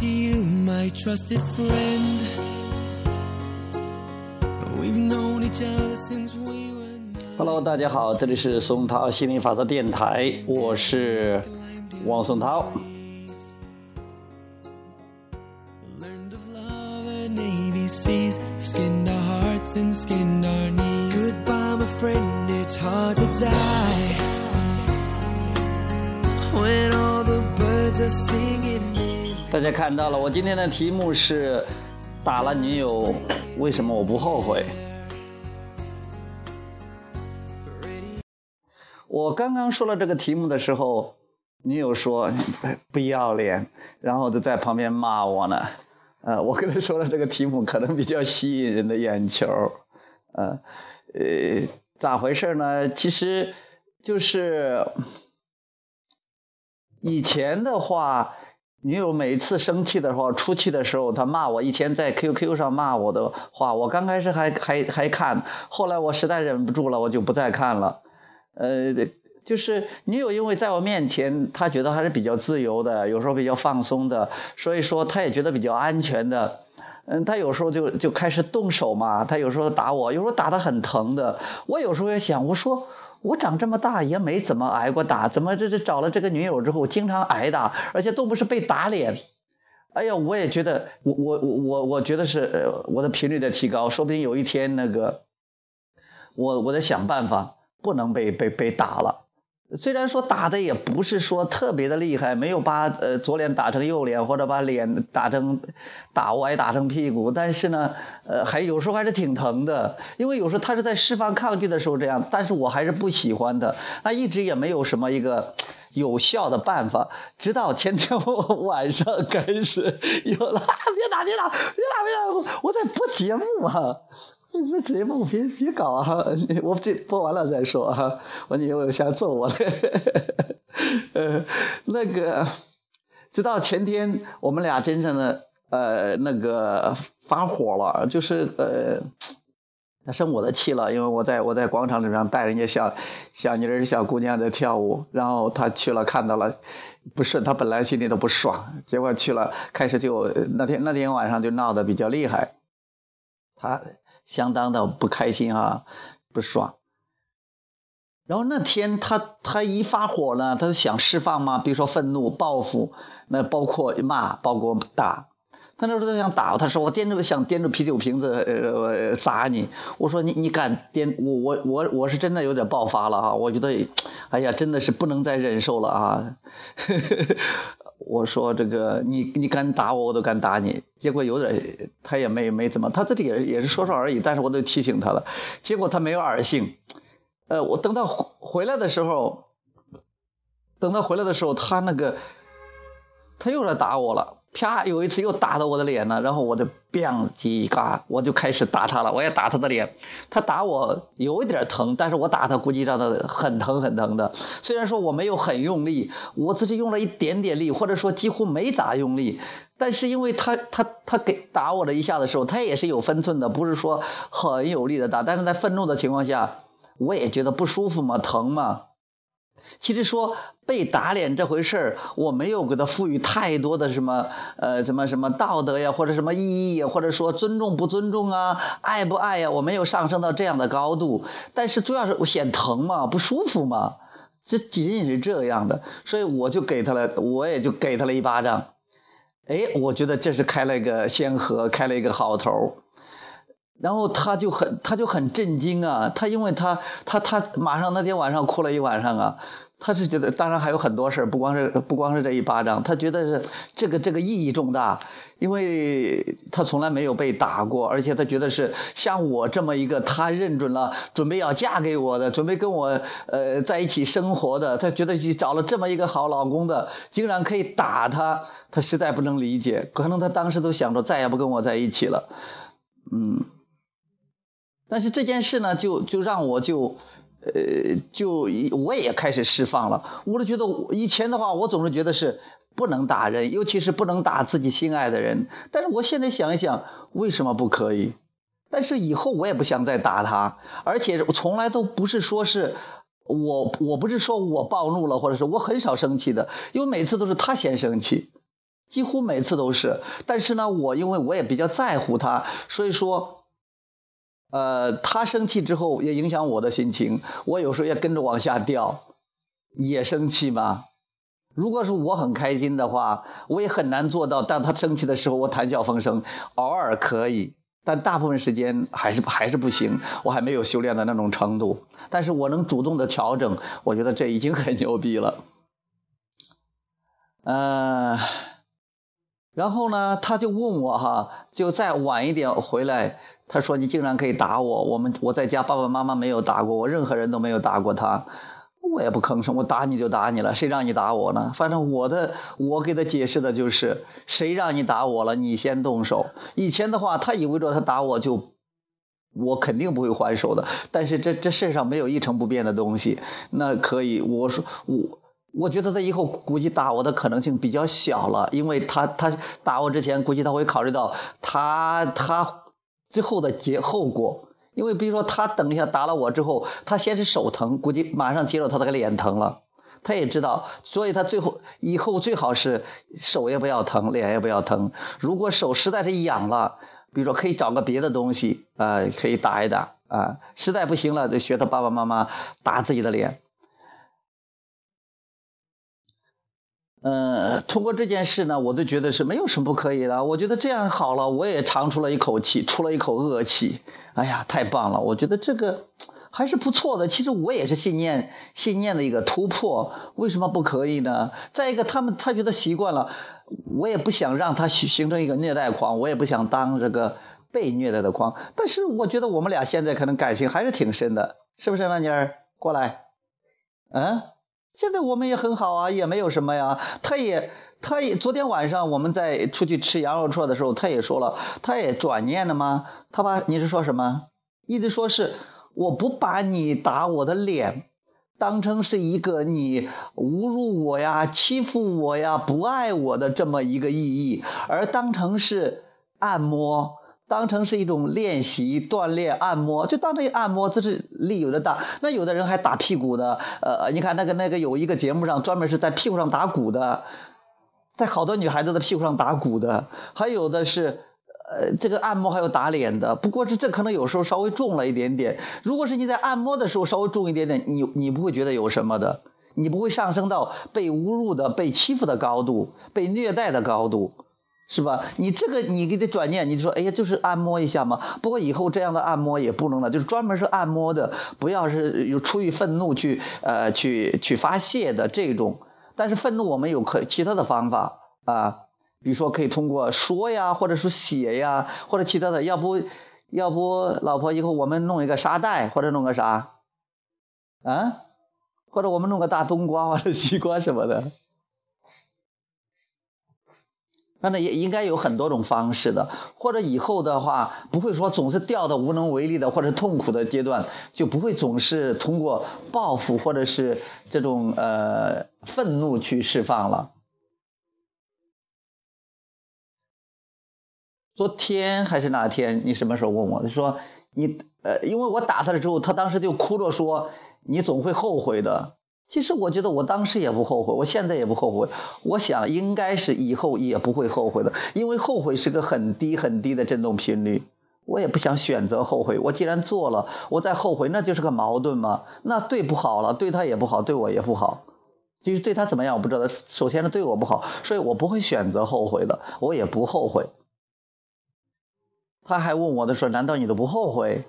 to you, my trusted friend. We've known each other since we were. Hello，大家好，这里是松涛心灵法则电台，我是王松涛。Learned of love and ABCs, skinned our hearts and skinned our knees. Goodbye, my friend, it's hard to die. When all the birds are singing. 大家看到了，我今天的题目是打了女友，为什么我不后悔？我刚刚说了这个题目的时候，女友说不要脸，然后就在旁边骂我呢。呃，我跟她说了这个题目可能比较吸引人的眼球，呃，呃，咋回事呢？其实就是以前的话，女友每次生气的时候，出气的时候，她骂我。以前在 QQ 上骂我的话，我刚开始还还还看，后来我实在忍不住了，我就不再看了。呃，就是女友因为在我面前，她觉得还是比较自由的，有时候比较放松的，所以说她也觉得比较安全的。嗯，她有时候就就开始动手嘛，她有时候打我，有时候打得很疼的。我有时候也想，我说我长这么大也没怎么挨过打，怎么这这找了这个女友之后经常挨打，而且都不是被打脸。哎呀，我也觉得，我我我我我觉得是我的频率在提高，说不定有一天那个，我我得想办法，不能被被被打了。虽然说打的也不是说特别的厉害，没有把呃左脸打成右脸，或者把脸打成打歪打成屁股，但是呢，呃还有时候还是挺疼的，因为有时候他是在释放抗拒的时候这样，但是我还是不喜欢的，那一直也没有什么一个有效的办法，直到前天 晚上开始有了，别打别打别打别打，我在播节目啊。你说节目别别搞啊！我这播完了再说啊！我女友想揍我了。呃，那个，直到前天我们俩真正的呃那个发火了，就是呃，他生我的气了，因为我在我在广场里面带人家小小妮儿小姑娘在跳舞，然后他去了看到了，不是他本来心里都不爽，结果去了开始就那天那天晚上就闹得比较厉害，他。相当的不开心啊，不爽。然后那天他他一发火呢，他想释放嘛，比如说愤怒、报复，那包括骂，包括打。他那时候他想打，他说我掂着想掂着啤酒瓶子呃砸你。我说你你敢掂我我我我是真的有点爆发了啊！我觉得哎呀，真的是不能再忍受了啊！我说这个你你敢打我，我都敢打你。结果有点他也没没怎么，他自己也也是说说而已。但是我都提醒他了，结果他没有耳性。呃，我等他回来的时候，等他回来的时候，他那个他又来打我了。啪！有一次又打到我的脸了，然后我就 bang 几嘎，我就开始打他了。我也打他的脸，他打我有一点疼，但是我打他估计让他很疼很疼的。虽然说我没有很用力，我只是用了一点点力，或者说几乎没咋用力，但是因为他他他给打我了一下的时候，他也是有分寸的，不是说很有力的打，但是在愤怒的情况下，我也觉得不舒服嘛，疼嘛。其实说被打脸这回事儿，我没有给他赋予太多的什么呃什么什么道德呀，或者什么意义呀，或者说尊重不尊重啊，爱不爱呀，我没有上升到这样的高度。但是主要是我嫌疼嘛，不舒服嘛，这仅仅是这样的，所以我就给他了，我也就给他了一巴掌。哎，我觉得这是开了一个先河，开了一个好头。然后他就很他就很震惊啊，他因为他他他马上那天晚上哭了一晚上啊。他是觉得，当然还有很多事不光是不光是这一巴掌，他觉得是这个这个意义重大，因为他从来没有被打过，而且他觉得是像我这么一个他认准了准备要嫁给我的，准备跟我呃在一起生活的，他觉得找了这么一个好老公的，竟然可以打他，他实在不能理解，可能他当时都想着再也不跟我在一起了，嗯，但是这件事呢，就就让我就。呃，就我也开始释放了。我就觉得以前的话，我总是觉得是不能打人，尤其是不能打自己心爱的人。但是我现在想一想，为什么不可以？但是以后我也不想再打他，而且从来都不是说是我，我不是说我暴怒了，或者是我很少生气的，因为每次都是他先生气。几乎每次都是。但是呢，我因为我也比较在乎他，所以说，呃，他生气之后也影响我的心情，我有时候也跟着往下掉，也生气嘛。如果是我很开心的话，我也很难做到。当他生气的时候，我谈笑风生，偶尔可以。但大部分时间还是还是不行，我还没有修炼的那种程度。但是我能主动的调整，我觉得这已经很牛逼了。嗯，然后呢，他就问我哈，就再晚一点回来，他说你竟然可以打我，我们我在家爸爸妈妈没有打过我，任何人都没有打过他。我也不吭声，我打你就打你了，谁让你打我呢？反正我的，我给他解释的就是，谁让你打我了，你先动手。以前的话，他以为着他打我就，我肯定不会还手的。但是这这世上没有一成不变的东西，那可以，我说我，我觉得他以后估计打我的可能性比较小了，因为他他打我之前，估计他会考虑到他他最后的结后果。因为比如说他等一下打了我之后，他先是手疼，估计马上接着他那个脸疼了，他也知道，所以他最后以后最好是手也不要疼，脸也不要疼。如果手实在是痒了，比如说可以找个别的东西啊，可以打一打啊，实在不行了就学他爸爸妈妈打自己的脸。嗯，通过这件事呢，我都觉得是没有什么不可以的。我觉得这样好了，我也长出了一口气，出了一口恶气。哎呀，太棒了！我觉得这个还是不错的。其实我也是信念信念的一个突破，为什么不可以呢？再一个，他们他觉得习惯了，我也不想让他形形成一个虐待狂，我也不想当这个被虐待的狂。但是我觉得我们俩现在可能感情还是挺深的，是不是，浪妮儿？过来，嗯。现在我们也很好啊，也没有什么呀。他也，他也，昨天晚上我们在出去吃羊肉串的时候，他也说了，他也转念了吗？他把你是说什么？意思说是我不把你打我的脸当成是一个你侮辱我呀、欺负我呀、不爱我的这么一个意义，而当成是按摩。当成是一种练习、锻炼、按摩，就当成按摩，这是力有的大。那有的人还打屁股的，呃，你看那个那个有一个节目上专门是在屁股上打鼓的，在好多女孩子的屁股上打鼓的，还有的是，呃，这个按摩还有打脸的。不过是这可能有时候稍微重了一点点。如果是你在按摩的时候稍微重一点点，你你不会觉得有什么的，你不会上升到被侮辱的、被欺负的高度、被虐待的高度。是吧？你这个你给他转念，你就说哎呀，就是按摩一下嘛。不过以后这样的按摩也不能了，就是专门是按摩的，不要是有出于愤怒去呃去去发泄的这种。但是愤怒我们有可其他的方法啊，比如说可以通过说呀，或者说写呀，或者其他的。要不要不老婆以后我们弄一个沙袋，或者弄个啥啊？或者我们弄个大冬瓜或者西瓜什么的。那也应该有很多种方式的，或者以后的话不会说总是掉到无能为力的或者痛苦的阶段，就不会总是通过报复或者是这种呃愤怒去释放了。昨天还是哪天？你什么时候问我？他说你呃，因为我打他了之后，他当时就哭着说你总会后悔的。其实我觉得我当时也不后悔，我现在也不后悔。我想应该是以后也不会后悔的，因为后悔是个很低很低的振动频率。我也不想选择后悔。我既然做了，我再后悔，那就是个矛盾嘛。那对不好了，对他也不好，对我也不好。其实对他怎么样我不知道，首先是对我不好，所以我不会选择后悔的，我也不后悔。他还问我的时候，难道你都不后悔？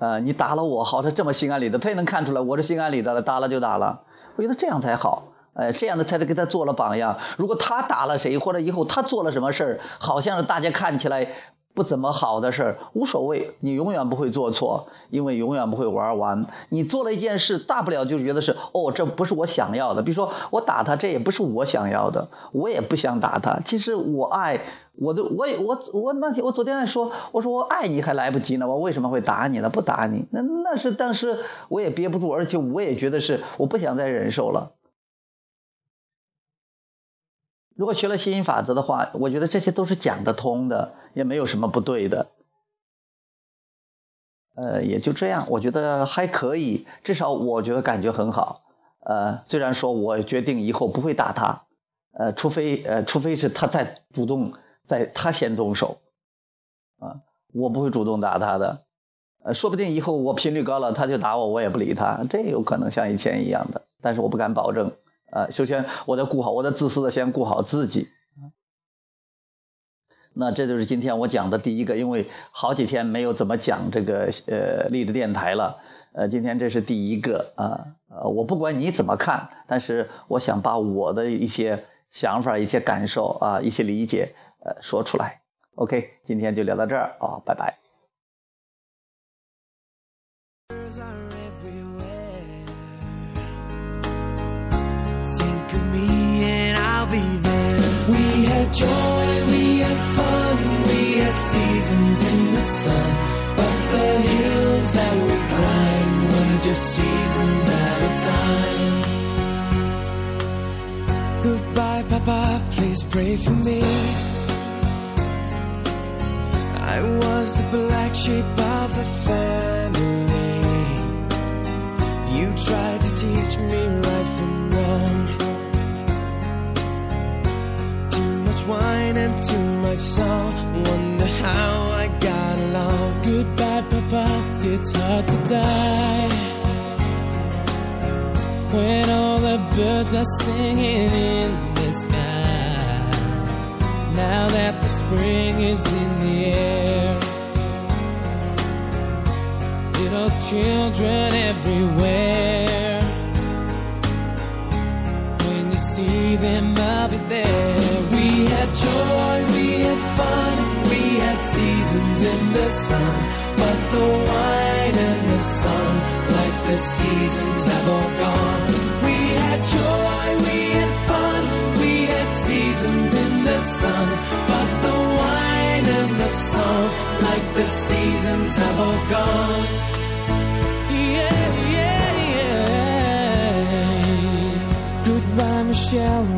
呃，你打了我，好他这么心安理得，他也能看出来我是心安理得的，打了就打了。我觉得这样才好，哎，这样的才能给他做了榜样。如果他打了谁，或者以后他做了什么事儿，好像是大家看起来不怎么好的事儿，无所谓，你永远不会做错，因为永远不会玩完。你做了一件事，大不了就觉得是哦，这不是我想要的。比如说我打他，这也不是我想要的，我也不想打他。其实我爱。我都我也我我那天我昨天还说我说我爱你还来不及呢，我为什么会打你呢？不打你，那那是当时我也憋不住，而且我也觉得是我不想再忍受了。如果学了吸引法则的话，我觉得这些都是讲得通的，也没有什么不对的。呃，也就这样，我觉得还可以，至少我觉得感觉很好。呃，虽然说我决定以后不会打他。呃，除非呃，除非是他在主动，在他先动手，啊，我不会主动打他的，呃，说不定以后我频率高了，他就打我，我也不理他，这有可能像以前一样的，但是我不敢保证，啊，首先我得顾好，我得自私的先顾好自己。那这就是今天我讲的第一个，因为好几天没有怎么讲这个呃励志电台了，呃，今天这是第一个啊，呃，我不管你怎么看，但是我想把我的一些想法、一些感受啊、一些理解呃说出来。OK，今天就聊到这儿啊，拜拜。Had joy, we had fun, we had seasons in the sun. But the hills that we climbed were just seasons at a time. Goodbye, Papa, please pray for me. I was the black sheep of the family. You tried to teach me right from wrong. Wine and too much song. Wonder how I got along. Goodbye, Papa. It's hard to die. When all the birds are singing in the sky. Now that the spring is in the air. Little children everywhere. When you see them, I'll be there. We had joy, we had fun, we had seasons in the sun. But the wine and the sun, like the seasons, have all gone. We had joy, we had fun, we had seasons in the sun. But the wine and the song, like the seasons, have all gone. Yeah, yeah, yeah. Goodbye, Michelle,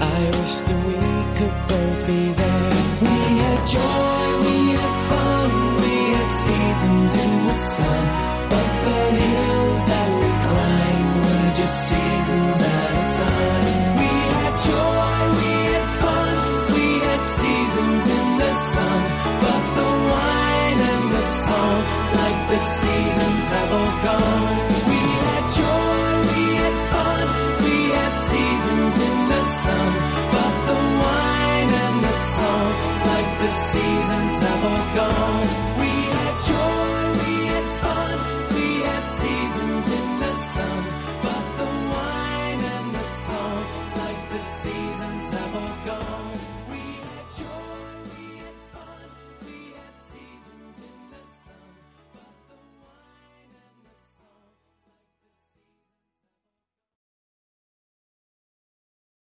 I wish that we could both be there. We had joy, we had fun, we had seasons in the sun. seasons have all gone. We had joy.